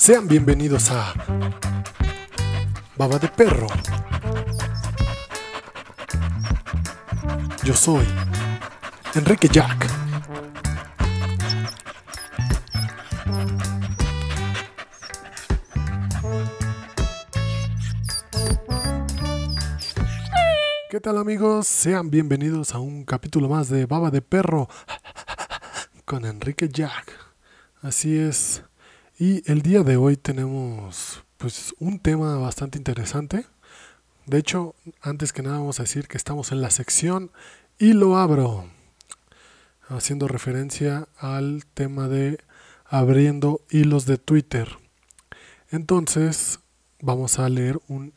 Sean bienvenidos a Baba de Perro. Yo soy Enrique Jack. ¿Qué tal amigos? Sean bienvenidos a un capítulo más de Baba de Perro con Enrique Jack. Así es. Y el día de hoy tenemos pues un tema bastante interesante. De hecho, antes que nada vamos a decir que estamos en la sección y lo abro. Haciendo referencia al tema de abriendo hilos de Twitter. Entonces, vamos a leer un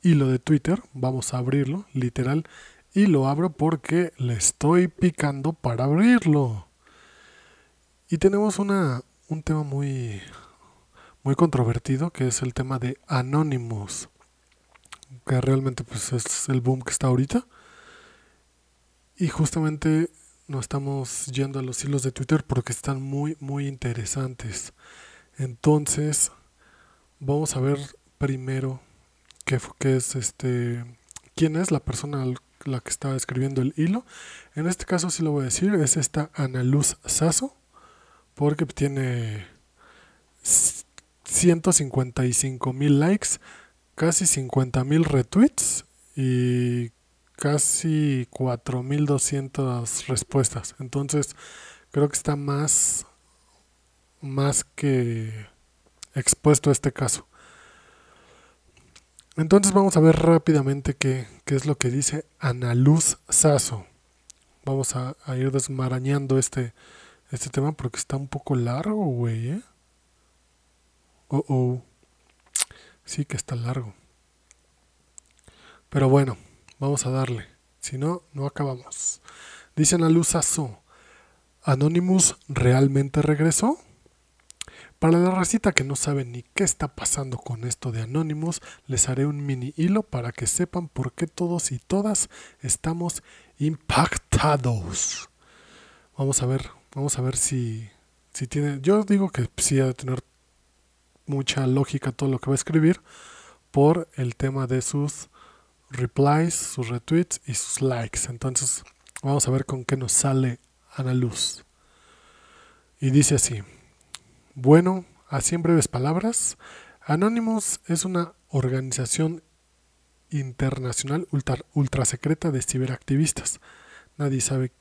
hilo de Twitter. Vamos a abrirlo, literal. Y lo abro porque le estoy picando para abrirlo. Y tenemos una, un tema muy, muy controvertido que es el tema de Anonymous. Que realmente pues, es el boom que está ahorita. Y justamente nos estamos yendo a los hilos de Twitter porque están muy, muy interesantes. Entonces, vamos a ver primero qué, es este, quién es la persona la que está escribiendo el hilo. En este caso sí lo voy a decir, es esta Ana Luz Sasso, porque tiene 155 mil likes, casi 50 mil retweets y casi 4200 respuestas. Entonces, creo que está más más que expuesto a este caso. Entonces vamos a ver rápidamente qué, es lo que dice Ana Luz Sasso. Vamos a, ir desmarañando este, este tema porque está un poco largo, güey, ¿eh? Oh, oh. Sí que está largo. Pero bueno, vamos a darle. Si no, no acabamos. Dice Ana Luz Sasso. ¿Anonymous realmente regresó? Para la racita que no sabe ni qué está pasando con esto de Anonymous, les haré un mini hilo para que sepan por qué todos y todas estamos impactados. Vamos a ver, vamos a ver si, si tiene. Yo digo que sí ha de tener mucha lógica todo lo que va a escribir por el tema de sus replies, sus retweets y sus likes. Entonces, vamos a ver con qué nos sale a la luz. Y dice así. Bueno, así en breves palabras, Anonymous es una organización internacional ultra, secreta de ciberactivistas. Nadie sabe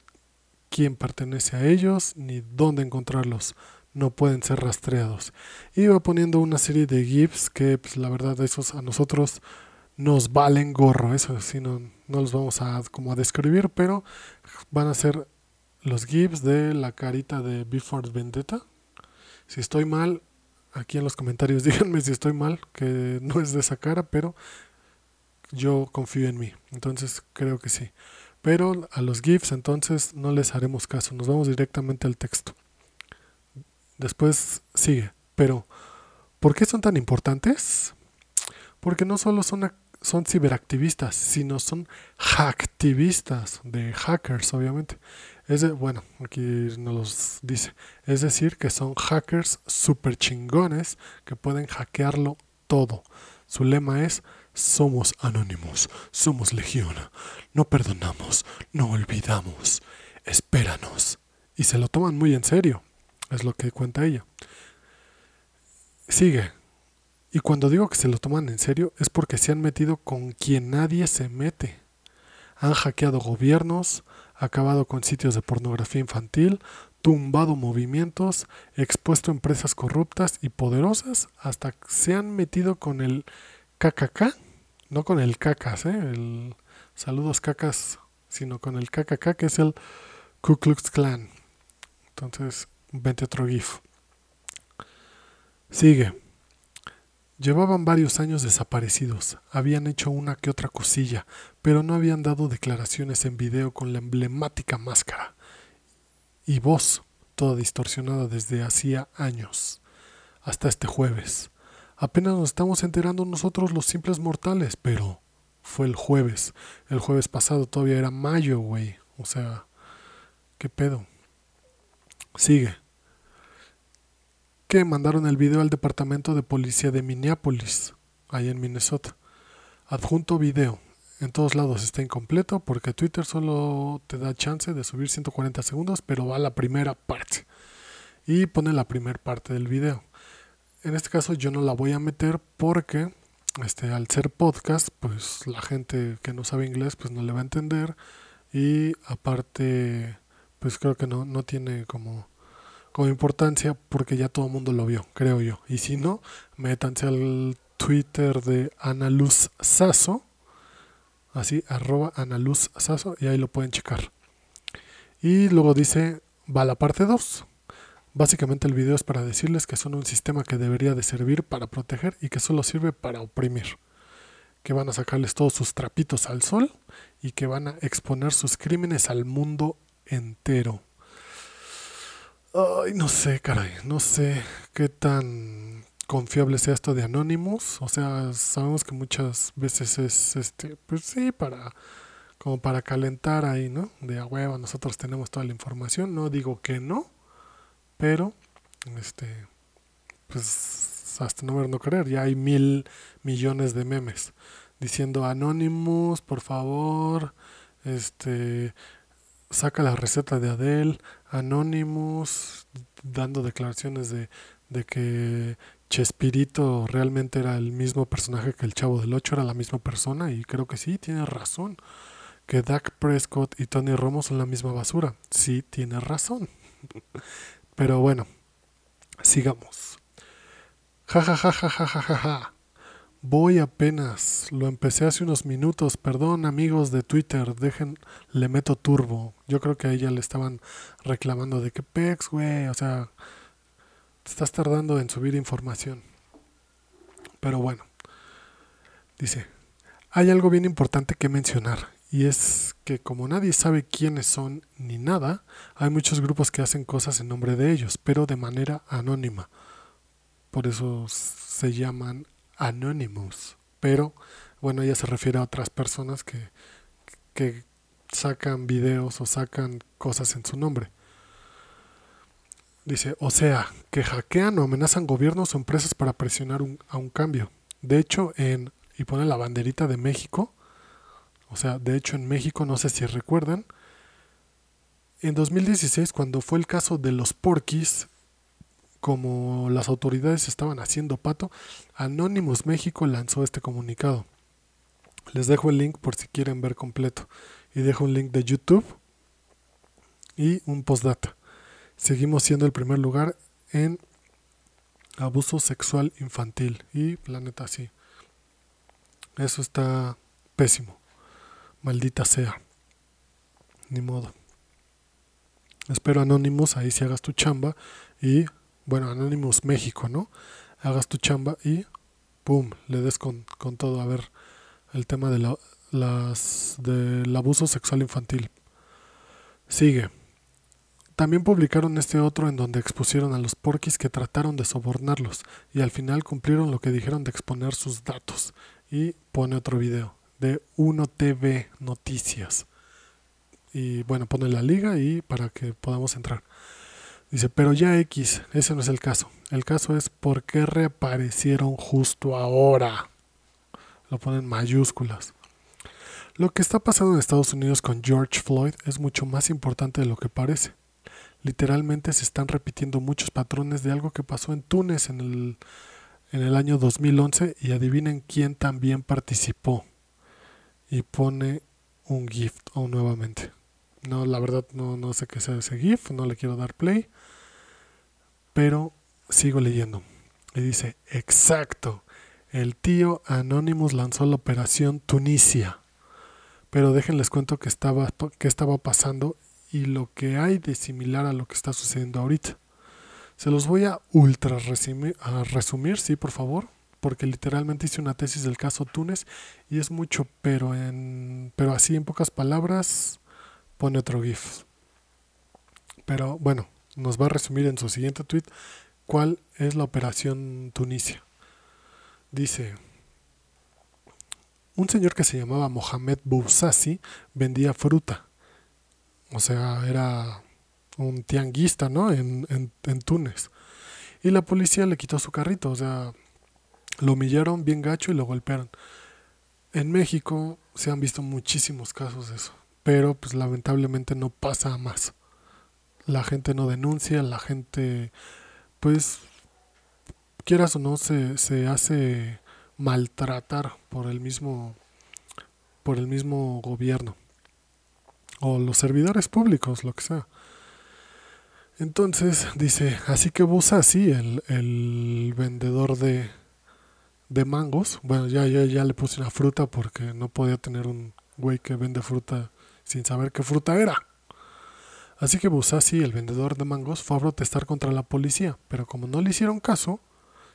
quién pertenece a ellos ni dónde encontrarlos. No pueden ser rastreados. Va poniendo una serie de GIFs que, pues, la verdad, esos a nosotros nos valen gorro. Eso sí, no, no los vamos a, como a describir, pero van a ser los GIFs de la carita de Before Vendetta si estoy mal, aquí en los comentarios díganme si estoy mal, que no es de esa cara, pero yo confío en mí. Entonces creo que sí. Pero a los GIFs entonces no les haremos caso, nos vamos directamente al texto. Después sigue. Pero, ¿por qué son tan importantes? Porque no solo son, son ciberactivistas, sino son hacktivistas, de hackers, obviamente. Es bueno, aquí nos los dice. Es decir, que son hackers super chingones que pueden hackearlo todo. Su lema es somos anónimos, somos legión, no perdonamos, no olvidamos, espéranos. Y se lo toman muy en serio, es lo que cuenta ella. Sigue. Y cuando digo que se lo toman en serio es porque se han metido con quien nadie se mete. Han hackeado gobiernos, acabado con sitios de pornografía infantil, tumbado movimientos, expuesto empresas corruptas y poderosas, hasta se han metido con el KKK, no con el cacas, ¿eh? el saludos cacas, sino con el KKK, que es el Ku Klux Klan. Entonces, vente otro GIF. Sigue. Llevaban varios años desaparecidos, habían hecho una que otra cosilla, pero no habían dado declaraciones en video con la emblemática máscara y voz, toda distorsionada desde hacía años, hasta este jueves. Apenas nos estamos enterando nosotros los simples mortales, pero fue el jueves. El jueves pasado todavía era mayo, güey. O sea, ¿qué pedo? Sigue. que mandaron el video al departamento de policía de Minneapolis, ahí en Minnesota. Adjunto video. En todos lados está incompleto porque Twitter solo te da chance de subir 140 segundos, pero va a la primera parte. Y pone la primera parte del video. En este caso yo no la voy a meter porque este, al ser podcast, pues la gente que no sabe inglés pues no le va a entender. Y aparte, pues creo que no, no tiene como como importancia porque ya todo el mundo lo vio, creo yo. Y si no, métanse al Twitter de Ana Luz Sasso, así, arroba Ana Luz Sasso, y ahí lo pueden checar. Y luego dice, va la parte 2. Básicamente el video es para decirles que son un sistema que debería de servir para proteger y que solo sirve para oprimir. Que van a sacarles todos sus trapitos al sol y que van a exponer sus crímenes al mundo entero. Ay, no sé, caray, no sé qué tan confiable sea esto de Anonymous. O sea, sabemos que muchas veces es, este, pues sí, para, como para calentar ahí, ¿no? De a hueva, nosotros tenemos toda la información. No digo que no, pero, este, pues hasta no ver, no creer. Ya hay mil millones de memes diciendo Anonymous, por favor, este, saca la receta de Adele, Anonymous, dando declaraciones de, de que Chespirito realmente era el mismo personaje que el Chavo del Ocho, era la misma persona, y creo que sí, tiene razón. Que Dak Prescott y Tony Romo son la misma basura. Sí, tiene razón. Pero bueno, sigamos. Ja ja ja ja ja ja ja ja. Voy apenas, lo empecé hace unos minutos, perdón amigos de Twitter, dejen, le meto turbo. Yo creo que a ella le estaban reclamando de que pex, güey, o sea, te estás tardando en subir información. Pero bueno, dice, hay algo bien importante que mencionar, y es que como nadie sabe quiénes son ni nada, hay muchos grupos que hacen cosas en nombre de ellos, pero de manera anónima. Por eso se llaman Anonymous. Pero bueno, ella se refiere a otras personas que, que sacan videos o sacan cosas en su nombre. Dice, o sea, que hackean o amenazan gobiernos o empresas para presionar a un cambio. De hecho, en, y pone la banderita de México, o sea, de hecho en México, no sé si recuerdan, en 2016, cuando fue el caso de los porquis, como las autoridades estaban haciendo pato, Anonymous México lanzó este comunicado. Les dejo el link por si quieren ver completo. Y dejo un link de YouTube y un postdata. Seguimos siendo el primer lugar en abuso sexual infantil. Y planeta sí. Eso está pésimo. Maldita sea. Ni modo. Espero Anonymous, ahí si hagas tu chamba y bueno, Anonymous México, ¿no? Hagas tu chamba y ¡pum! le des con, con todo. A ver, el tema de la, las, del abuso sexual infantil. Sigue. También publicaron este otro en donde expusieron a los porquis que trataron de sobornarlos y al final cumplieron lo que dijeron de exponer sus datos. Y pone otro video de 1TV Noticias. Y bueno, pone la liga y para que podamos entrar. Dice, pero ya X, ese no es el caso. El caso es por qué reaparecieron justo ahora. Lo ponen mayúsculas. Lo que está pasando en Estados Unidos con George Floyd es mucho más importante de lo que parece. Literalmente se están repitiendo muchos patrones de algo que pasó en Túnez en el, en el año 2011 y adivinen quién también participó. Y pone un gift o nuevamente. No, la verdad no, no sé qué sea ese GIF, no le quiero dar play. Pero sigo leyendo. Y dice, exacto, el tío Anonymous lanzó la operación Tunisia. Pero déjenles cuento que estaba, qué estaba pasando y lo que hay de similar a lo que está sucediendo ahorita. Se los voy a ultra resumir, sí, por favor, porque literalmente hice una tesis del caso Túnez y es mucho, pero en pero así en pocas palabras pone otro GIF. Pero bueno, nos va a resumir en su siguiente tweet cuál es la operación Tunisia. Dice, un señor que se llamaba Mohamed Boussassi vendía fruta. O sea, era un tianguista, ¿no? En, en, en Túnez. Y la policía le quitó su carrito, o sea, lo humillaron bien gacho y lo golpearon. En México se han visto muchísimos casos de eso, pero pues lamentablemente no pasa más. La gente no denuncia, la gente pues quieras o no se, se hace maltratar por el mismo por el mismo gobierno o los servidores públicos, lo que sea. Entonces dice, así que Busa, sí, el, el vendedor de, de mangos, bueno, ya, ya, ya le puse una fruta porque no podía tener un güey que vende fruta sin saber qué fruta era. Así que Busasi, el vendedor de mangos, fue a protestar contra la policía, pero como no le hicieron caso,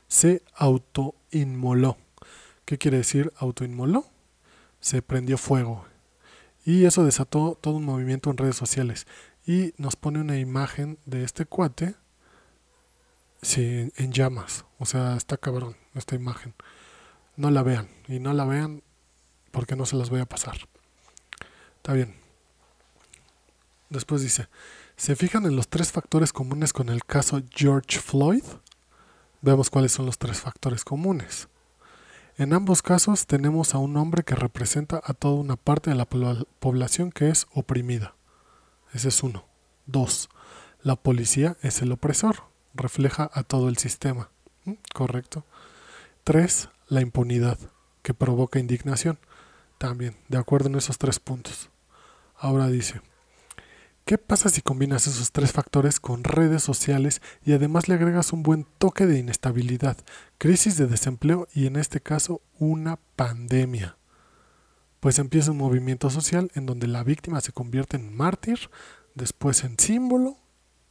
se autoinmoló. ¿Qué quiere decir autoinmoló? Se prendió fuego. Y eso desató todo un movimiento en redes sociales. Y nos pone una imagen de este cuate sí, en llamas. O sea, está cabrón esta imagen. No la vean. Y no la vean porque no se las voy a pasar. Está bien. Después dice, ¿se fijan en los tres factores comunes con el caso George Floyd? Veamos cuáles son los tres factores comunes. En ambos casos tenemos a un hombre que representa a toda una parte de la población que es oprimida. Ese es uno. Dos, la policía es el opresor, refleja a todo el sistema. ¿Mm? Correcto. Tres, la impunidad, que provoca indignación. También, de acuerdo en esos tres puntos. Ahora dice, ¿Qué pasa si combinas esos tres factores con redes sociales y además le agregas un buen toque de inestabilidad, crisis de desempleo y en este caso una pandemia? Pues empieza un movimiento social en donde la víctima se convierte en mártir, después en símbolo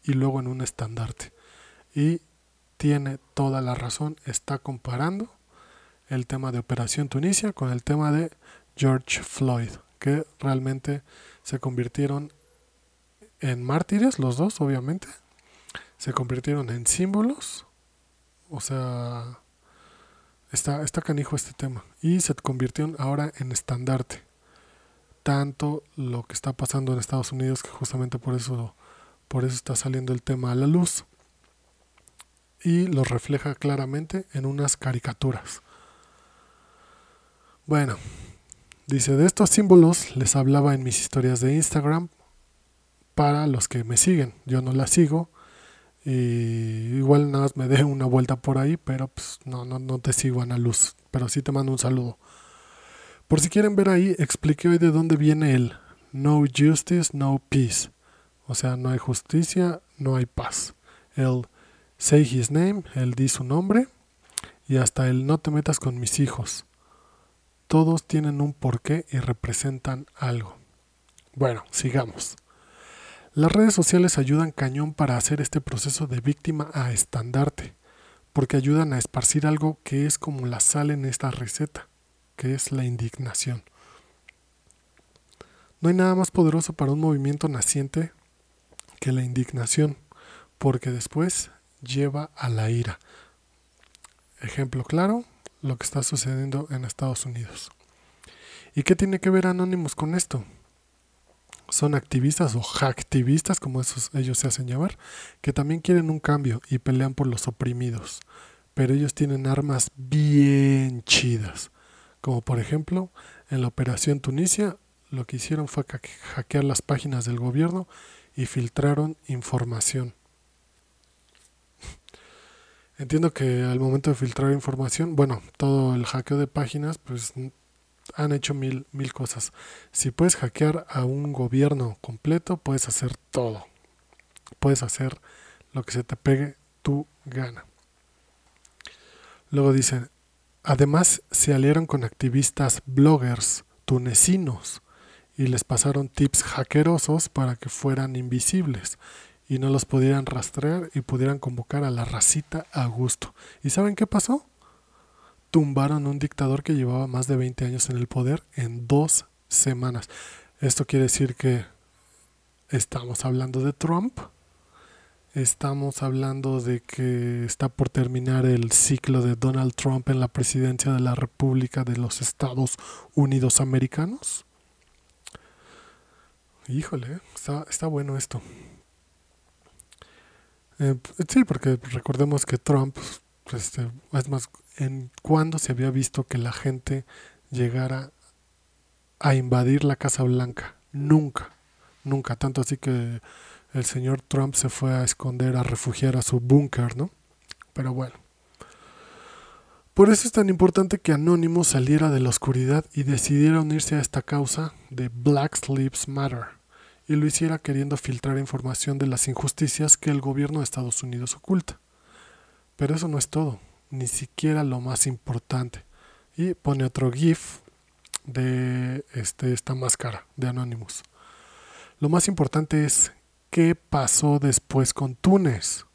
y luego en un estandarte. Y tiene toda la razón, está comparando el tema de Operación Tunisia con el tema de George Floyd, que realmente se convirtieron en mártires, los dos, obviamente. Se convirtieron en símbolos. O sea, está, está canijo este tema. Y se convirtieron ahora en estandarte. Tanto lo que está pasando en Estados Unidos, que justamente por eso, por eso está saliendo el tema a la luz. Y lo refleja claramente en unas caricaturas. Bueno, dice, de estos símbolos les hablaba en mis historias de Instagram para los que me siguen. Yo no la sigo. Y igual nada más me dejo una vuelta por ahí, pero pues no, no, no te sigo Ana Luz. Pero sí te mando un saludo. Por si quieren ver ahí, expliqué hoy de dónde viene el No Justice, No Peace. O sea, no hay justicia, no hay paz. El Say His Name, el di su nombre. Y hasta el No te metas con mis hijos. Todos tienen un porqué y representan algo. Bueno, sigamos. Las redes sociales ayudan cañón para hacer este proceso de víctima a estandarte, porque ayudan a esparcir algo que es como la sal en esta receta, que es la indignación. No hay nada más poderoso para un movimiento naciente que la indignación, porque después lleva a la ira. Ejemplo claro, lo que está sucediendo en Estados Unidos. ¿Y qué tiene que ver Anonymous con esto? son activistas o hacktivistas, como ellos se hacen llamar, que también quieren un cambio y pelean por los oprimidos. Pero ellos tienen armas bien chidas. Como por ejemplo, en la operación Tunisia, lo que hicieron fue hackear las páginas del gobierno y filtraron información. Entiendo que al momento de filtrar información, bueno, todo el hackeo de páginas, pues han hecho mil, mil cosas. Si puedes hackear a un gobierno completo, puedes hacer todo. Puedes hacer lo que se te pegue tu gana. Luego dicen, además se aliaron con activistas bloggers tunecinos y les pasaron tips hackerosos para que fueran invisibles y no los pudieran rastrear y pudieran convocar a la racita a gusto. ¿Y saben qué pasó? tumbaron un dictador que llevaba más de 20 años en el poder en dos semanas. Esto quiere decir que estamos hablando de Trump, estamos hablando de que está por terminar el ciclo de Donald Trump en la presidencia de la República de los Estados Unidos Americanos. Híjole, está, está bueno esto. Eh, sí, porque recordemos que Trump, este, es más, en cuando se había visto que la gente llegara a invadir la Casa Blanca. Nunca, nunca. Tanto así que el señor Trump se fue a esconder, a refugiar a su búnker, ¿no? Pero bueno. Por eso es tan importante que Anonymous saliera de la oscuridad y decidiera unirse a esta causa de Black Lives Matter, y lo hiciera queriendo filtrar información de las injusticias que el gobierno de Estados Unidos oculta. Pero eso no es todo, ni siquiera lo más importante. Y pone otro GIF de este, esta máscara de Anonymous. Lo más importante es qué pasó después con Túnez.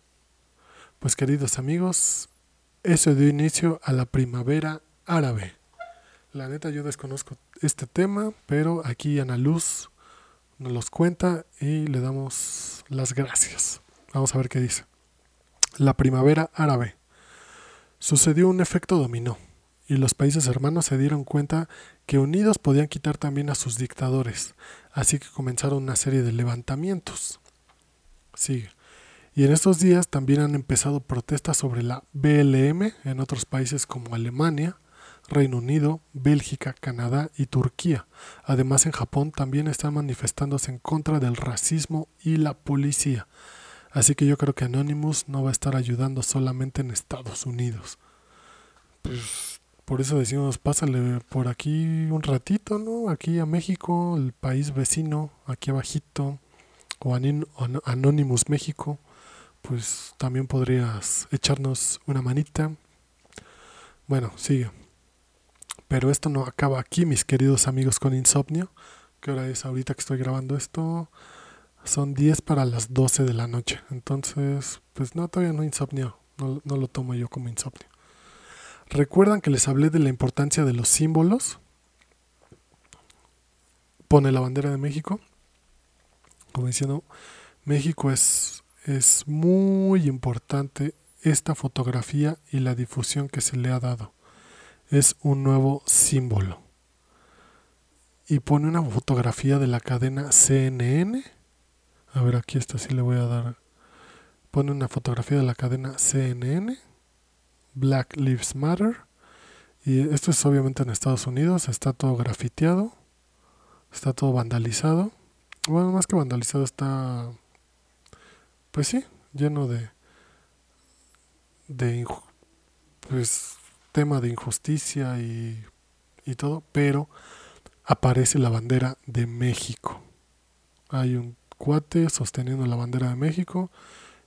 Pues queridos amigos, eso dio inicio a la primavera árabe. La neta yo desconozco este tema, pero aquí Ana Luz nos los cuenta y le damos las gracias. Vamos a ver qué dice. La primavera árabe. Sucedió un efecto dominó y los países hermanos se dieron cuenta que unidos podían quitar también a sus dictadores, así que comenzaron una serie de levantamientos. Sigue. Y en estos días también han empezado protestas sobre la BLM en otros países como Alemania, Reino Unido, Bélgica, Canadá y Turquía. Además en Japón también están manifestándose en contra del racismo y la policía. Así que yo creo que Anonymous no va a estar ayudando solamente en Estados Unidos. Pues por eso decimos, pásale por aquí un ratito, ¿no? Aquí a México, el país vecino, aquí abajito, o Anonymous México pues también podrías echarnos una manita. Bueno, sigue. Pero esto no acaba aquí, mis queridos amigos con insomnio. ¿Qué hora es ahorita que estoy grabando esto? Son 10 para las 12 de la noche. Entonces, pues no, todavía no insomnio. No, lo tomo yo como insomnio. ¿Recuerdan que les hablé de la importancia de los símbolos? Pone la bandera de México. Como diciendo, México es es muy importante esta fotografía y la difusión que se le ha dado. Es un nuevo símbolo. Y pone una fotografía de la cadena CNN. A ver, aquí está, sí le voy a dar. Pone una fotografía de la cadena CNN. Black Lives Matter. Y esto es obviamente en Estados Unidos. Está todo grafiteado. Está todo vandalizado. Bueno, más que vandalizado está pues sí, lleno de, de pues, tema de injusticia y, y todo, pero aparece la bandera de México. Hay un cuate sosteniendo la bandera de México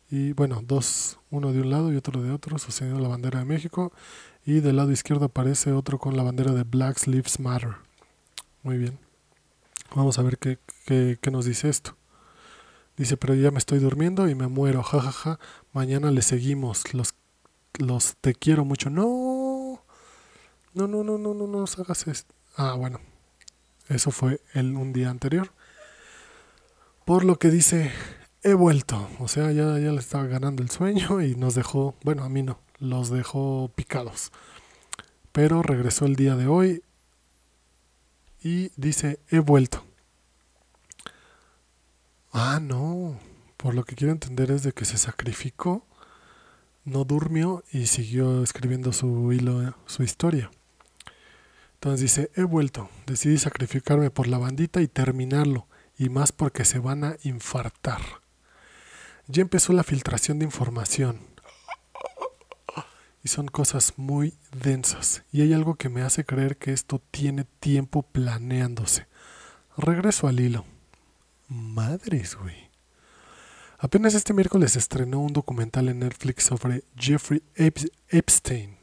y bueno, dos, uno de un lado y otro de otro sosteniendo la bandera de México y del lado izquierdo aparece otro con la bandera de Black Lives Matter. Muy bien. Vamos a ver qué, qué, qué nos dice esto. Dice, pero ya me estoy durmiendo y me muero, jajaja. Ja, ja. Mañana le seguimos. Los, los te quiero mucho. No. No, no, no, no, no, no hagas esto. Ah, bueno. Eso fue el, un día anterior. Por lo que dice, he vuelto. O sea, ya, ya le estaba ganando el sueño y nos dejó, bueno, a mí no, los dejó picados. Pero regresó el día de hoy y dice, he vuelto. Ah, no. Por lo que quiero entender es de que se sacrificó, no durmió y siguió escribiendo su hilo, su historia. Entonces dice, he vuelto, decidí sacrificarme por la bandita y terminarlo, y más porque se van a infartar. Ya empezó la filtración de información. Y son cosas muy densas. Y hay algo que me hace creer que esto tiene tiempo planeándose. Regreso al hilo. Madres, güey. Apenas este miércoles estrenó un documental en Netflix sobre Jeffrey Epstein.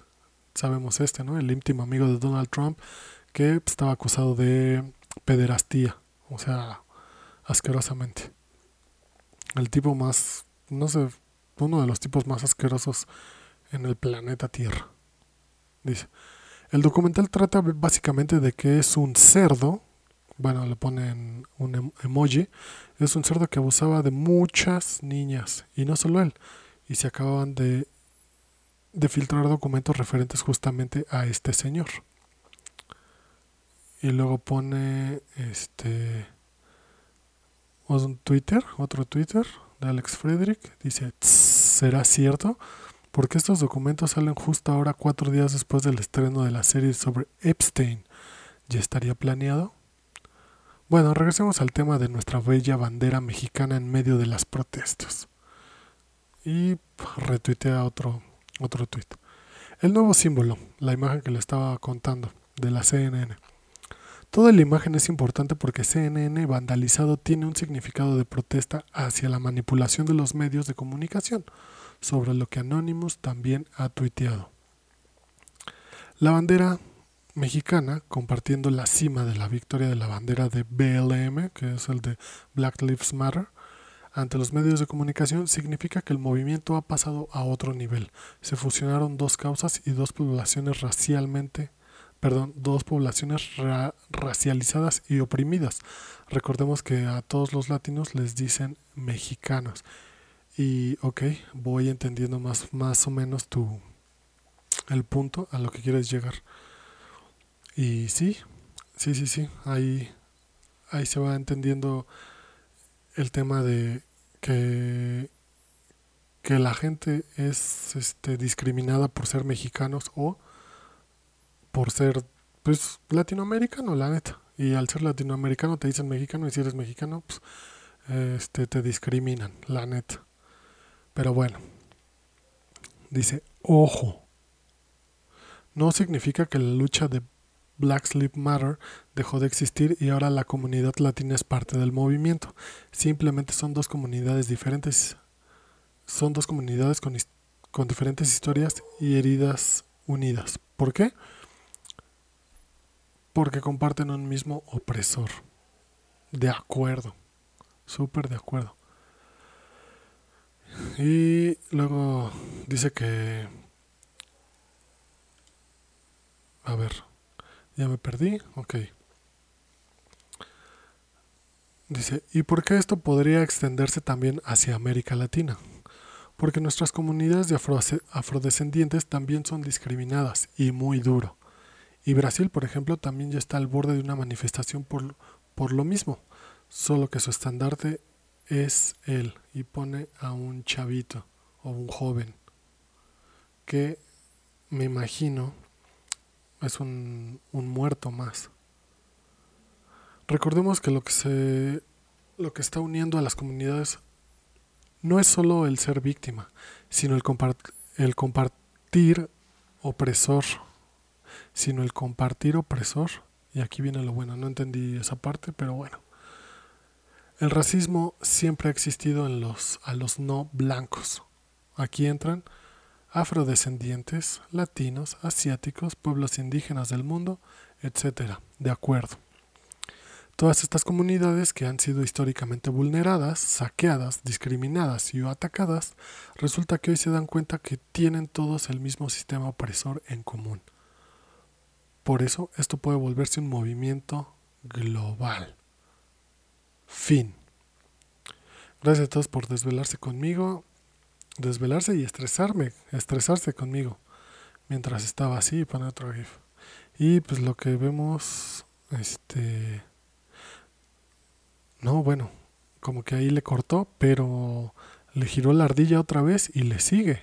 Sabemos este, ¿no? El íntimo amigo de Donald Trump que estaba acusado de pederastía. O sea, asquerosamente. El tipo más, no sé, uno de los tipos más asquerosos en el planeta Tierra. Dice. El documental trata básicamente de que es un cerdo bueno, le ponen un em-, emoji, es un cerdo que abusaba de muchas niñas, y no solo él, y se acababan de, de filtrar documentos referentes justamente a este señor. Y luego pone este un Twitter, otro Twitter de Alex Frederick, dice será cierto? Porque estos documentos salen justo ahora cuatro días después del estreno de la serie sobre Epstein. ¿Ya estaría planeado? Bueno, regresemos al tema de nuestra bella bandera mexicana en medio de las protestas. Y retuitea otro, otro tuit. El nuevo símbolo, la imagen que le estaba contando, de la CNN. Toda la imagen es importante porque CNN vandalizado tiene un significado de protesta hacia la manipulación de los medios de comunicación, sobre lo que Anonymous también ha tuiteado. La bandera mexicana, compartiendo la cima de la victoria de la bandera de BLM, que es el de Black Lives Matter, ante los medios de comunicación significa que el movimiento ha pasado a otro nivel. Se fusionaron dos causas y dos poblaciones racialmente, perdón, dos poblaciones racializadas y oprimidas. Recordemos que a todos los latinos les dicen mexicanos. Y ok, voy entendiendo más, más o menos tu el punto a lo que quieres llegar. Y sí, sí, sí, sí, ahí, ahí se va entendiendo el tema de que, que la gente es este, discriminada por ser mexicanos o por ser pues latinoamericano, la neta. Y al ser latinoamericano te dicen mexicano y si eres mexicano, pues este, te discriminan, la neta. Pero bueno, dice, ojo, no significa que la lucha de Black Lives Matter dejó de existir y ahora la comunidad latina es parte del movimiento. Simplemente son dos comunidades diferentes. Son dos comunidades con, con diferentes historias y heridas unidas. ¿Por qué? Porque comparten un mismo opresor. De acuerdo. Súper de acuerdo. Y luego dice que... A ver. Ya me perdí. Ok. Dice, ¿y por qué esto podría extenderse también hacia América Latina? Porque nuestras comunidades de afrodescendientes también son discriminadas y muy duro. Y Brasil, por ejemplo, también ya está al borde de una manifestación por, por lo mismo, solo que su estandarte es él y pone a un chavito o un joven que me imagino es un, un muerto más. Recordemos que lo que se lo que está uniendo a las comunidades no es solo el ser víctima, sino el, el compartir opresor, sino el compartir opresor. Y aquí viene lo bueno, no entendí esa parte, pero bueno. El racismo siempre ha existido en los a los no blancos. Aquí entran afrodescendientes, latinos, asiáticos, pueblos indígenas del mundo, etc. De acuerdo. Todas estas comunidades que han sido históricamente vulneradas, saqueadas, discriminadas y atacadas, resulta que hoy se dan cuenta que tienen todos el mismo sistema opresor en común. Por eso esto puede volverse un movimiento global. Fin. Gracias a todos por desvelarse conmigo desvelarse y estresarme, estresarse conmigo mientras estaba así y otro GIF. Y pues lo que vemos, este, no, bueno, como que ahí le cortó, pero le giró la ardilla otra vez y le sigue.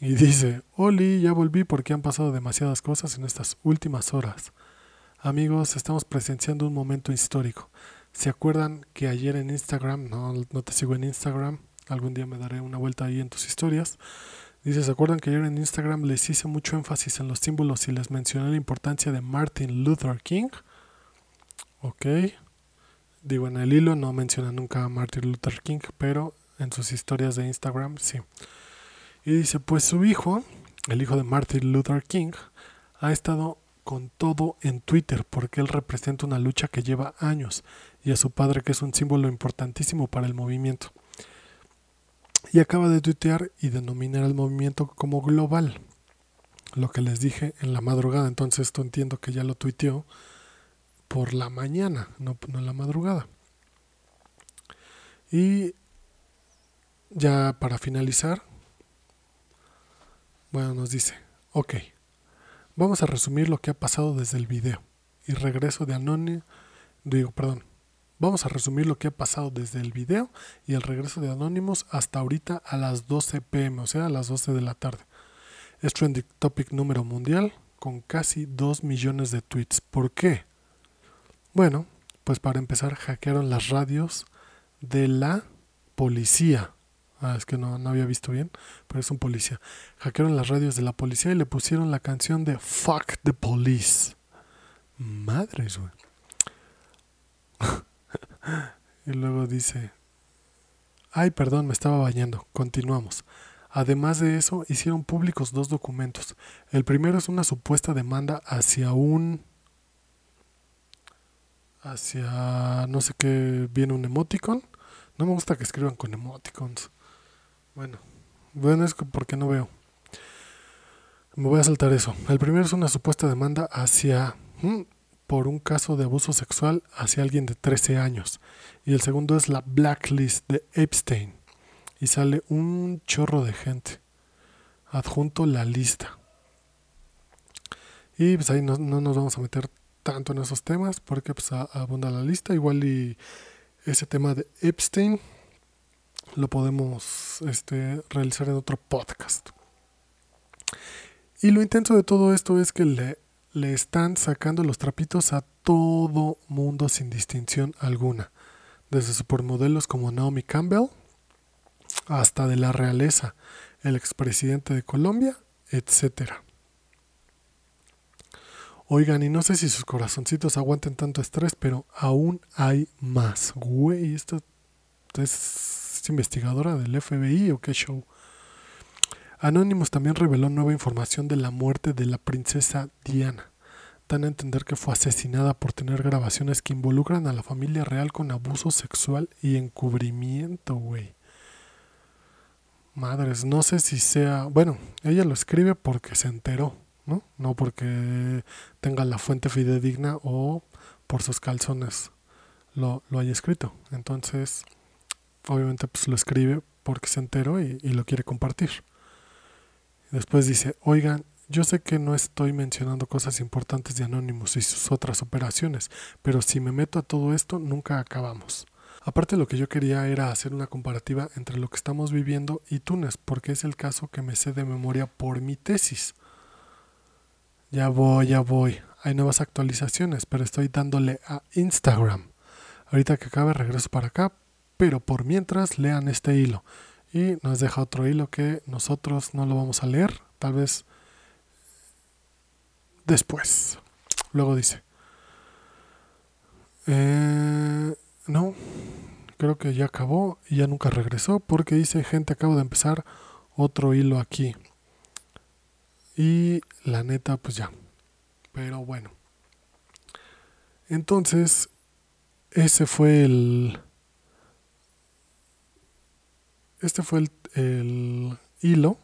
Y dice, Oli, ya volví porque han pasado demasiadas cosas en estas últimas horas. Amigos, estamos presenciando un momento histórico. ¿Se acuerdan que ayer en Instagram, no, no te sigo en Instagram, Algún día me daré una vuelta ahí en tus historias. Dice, ¿se acuerdan que ayer en Instagram les hice mucho énfasis en los símbolos y les mencioné la importancia de Martin Luther King? Ok. Digo, en el hilo no menciona nunca a Martin Luther King, pero en sus historias de Instagram sí. Y dice, pues su hijo, el hijo de Martin Luther King, ha estado con todo en Twitter porque él representa una lucha que lleva años y a su padre que es un símbolo importantísimo para el movimiento y acaba de tuitear y denominar al movimiento como global. Lo que les dije en la madrugada, entonces esto entiendo que ya lo tuiteó por la mañana, no, en la madrugada. Y ya para finalizar, bueno, nos dice, ok, vamos a resumir lo que ha pasado desde el video y regreso de Anónimo, digo, perdón, Vamos a resumir lo que ha pasado desde el video y el regreso de Anonymous hasta ahorita a las 12 pm, o sea, a las 12 de la tarde. Es trending topic número mundial con casi 2 millones de tweets. ¿Por qué? Bueno, pues para empezar hackearon las radios de la policía. Ah, es que no, no había visto bien, pero es un policía. Hackearon las radios de la policía y le pusieron la canción de Fuck the Police. Madres, güey. Y luego dice, ay, perdón, me estaba bañando. Continuamos. Además de eso, hicieron públicos dos documentos. El primero es una supuesta demanda hacia un... hacia... no sé qué, viene un emoticon. No me gusta que escriban con emoticons. Bueno, bueno, es porque no veo. Me voy a saltar eso. El primero es una supuesta demanda hacia... por un caso de abuso sexual hacia alguien de 13 años. Y el segundo es la blacklist de Epstein. Y sale un chorro de gente. Adjunto la lista. Y pues ahí no, nos vamos a meter tanto en esos temas porque pues abunda la lista. Igual y ese tema de Epstein lo podemos este, realizar en otro podcast. Y lo intenso de todo esto es que le le están sacando los trapitos a todo mundo sin distinción alguna, desde supermodelos como Naomi Campbell hasta de la realeza, el expresidente de Colombia, etc. Oigan, y no sé si sus corazoncitos aguanten tanto estrés, pero aún hay más. Güey, esto es investigadora del FBI o qué show. Anonymous también reveló nueva información de la muerte de la princesa Diana. Dan a entender que fue asesinada por tener grabaciones que involucran a la familia real con abuso sexual y encubrimiento, güey. Madres, no sé si sea... Bueno, ella lo escribe porque se enteró, ¿no? No porque tenga la fuente fidedigna o por sus calzones lo, lo haya escrito. Entonces, obviamente, pues lo escribe porque se enteró y lo quiere compartir. Después dice, oigan, yo sé que no estoy mencionando cosas importantes de Anonymous y sus otras operaciones, pero si me meto a todo esto, nunca acabamos. Aparte lo que yo quería era hacer una comparativa entre lo que estamos viviendo y Túnez, porque es el caso que me sé de memoria por mi tesis. Ya voy, ya voy. Hay nuevas actualizaciones, pero estoy dándole a Instagram. Ahorita que acabe regreso para acá, pero por mientras lean este hilo y nos deja otro hilo que nosotros no lo vamos a leer, tal vez después. Luego dice, eh, no, creo que ya acabó y ya nunca regresó porque dice, gente, acabo de empezar otro hilo aquí. Y la neta, pues ya. Pero bueno. Entonces, ese fue el este fue el, hilo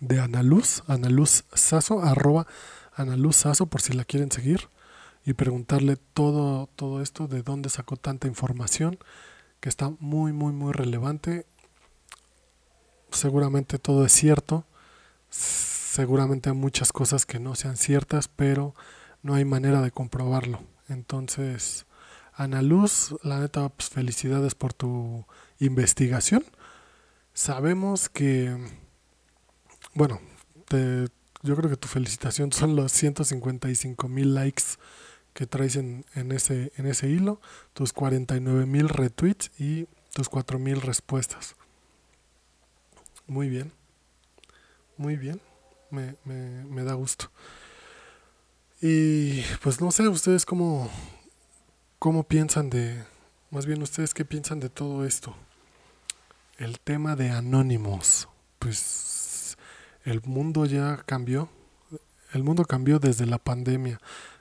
de Analuz, Analuz Saso, arroba Analuz Saso, por si la quieren seguir y preguntarle todo, todo esto, de dónde sacó tanta información, que está muy, muy, muy relevante. Seguramente todo es cierto, seguramente hay muchas cosas que no sean ciertas, pero no hay manera de comprobarlo. Entonces, Analuz, la neta, pues, felicidades por tu investigación Sabemos que, bueno, yo creo que tu felicitación son los 155 mil likes que traes en, ese, en ese hilo, tus 49 mil retweets y tus 4 mil respuestas. Muy bien, muy bien, me, me, me da gusto. Y pues no sé, ustedes cómo, cómo piensan de, más bien ustedes qué piensan de todo esto el tema de anónimos, pues el mundo ya cambió. El mundo cambió desde la pandemia,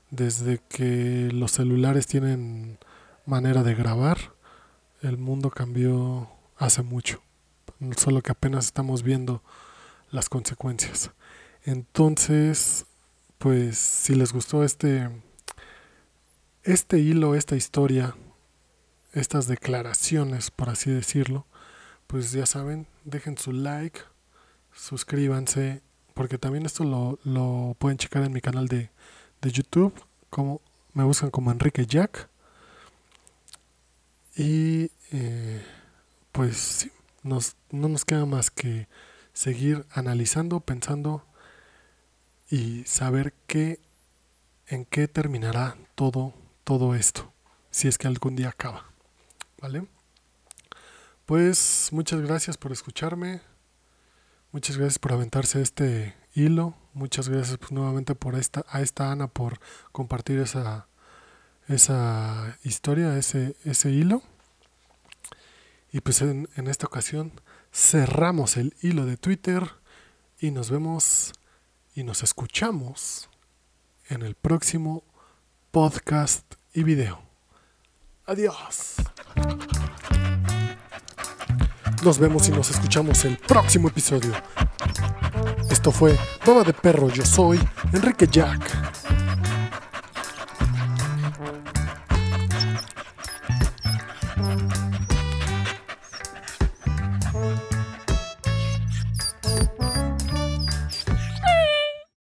desde que los celulares tienen manera de grabar. El mundo cambió hace mucho, solo que apenas estamos viendo las consecuencias. Entonces, pues si les gustó este este hilo, esta historia, estas declaraciones, por así decirlo, pues ya saben, dejen su like, suscríbanse, porque también esto lo, lo pueden checar en mi canal de, de YouTube, como me buscan como Enrique Jack. Y eh, pues nos, no nos queda más que seguir analizando, pensando y saber qué, en qué terminará todo, todo esto, si es que algún día acaba. ¿Vale? Pues muchas gracias por escucharme. Muchas gracias por aventarse este hilo. Muchas gracias pues, nuevamente por esta, a esta Ana por compartir esa, esa historia, ese, ese hilo. Y pues en, en esta ocasión cerramos el hilo de Twitter y nos vemos y nos escuchamos en el próximo podcast y video. Adiós. Nos vemos y nos escuchamos el próximo episodio. Esto fue Baba de Perro, yo soy Enrique Jack.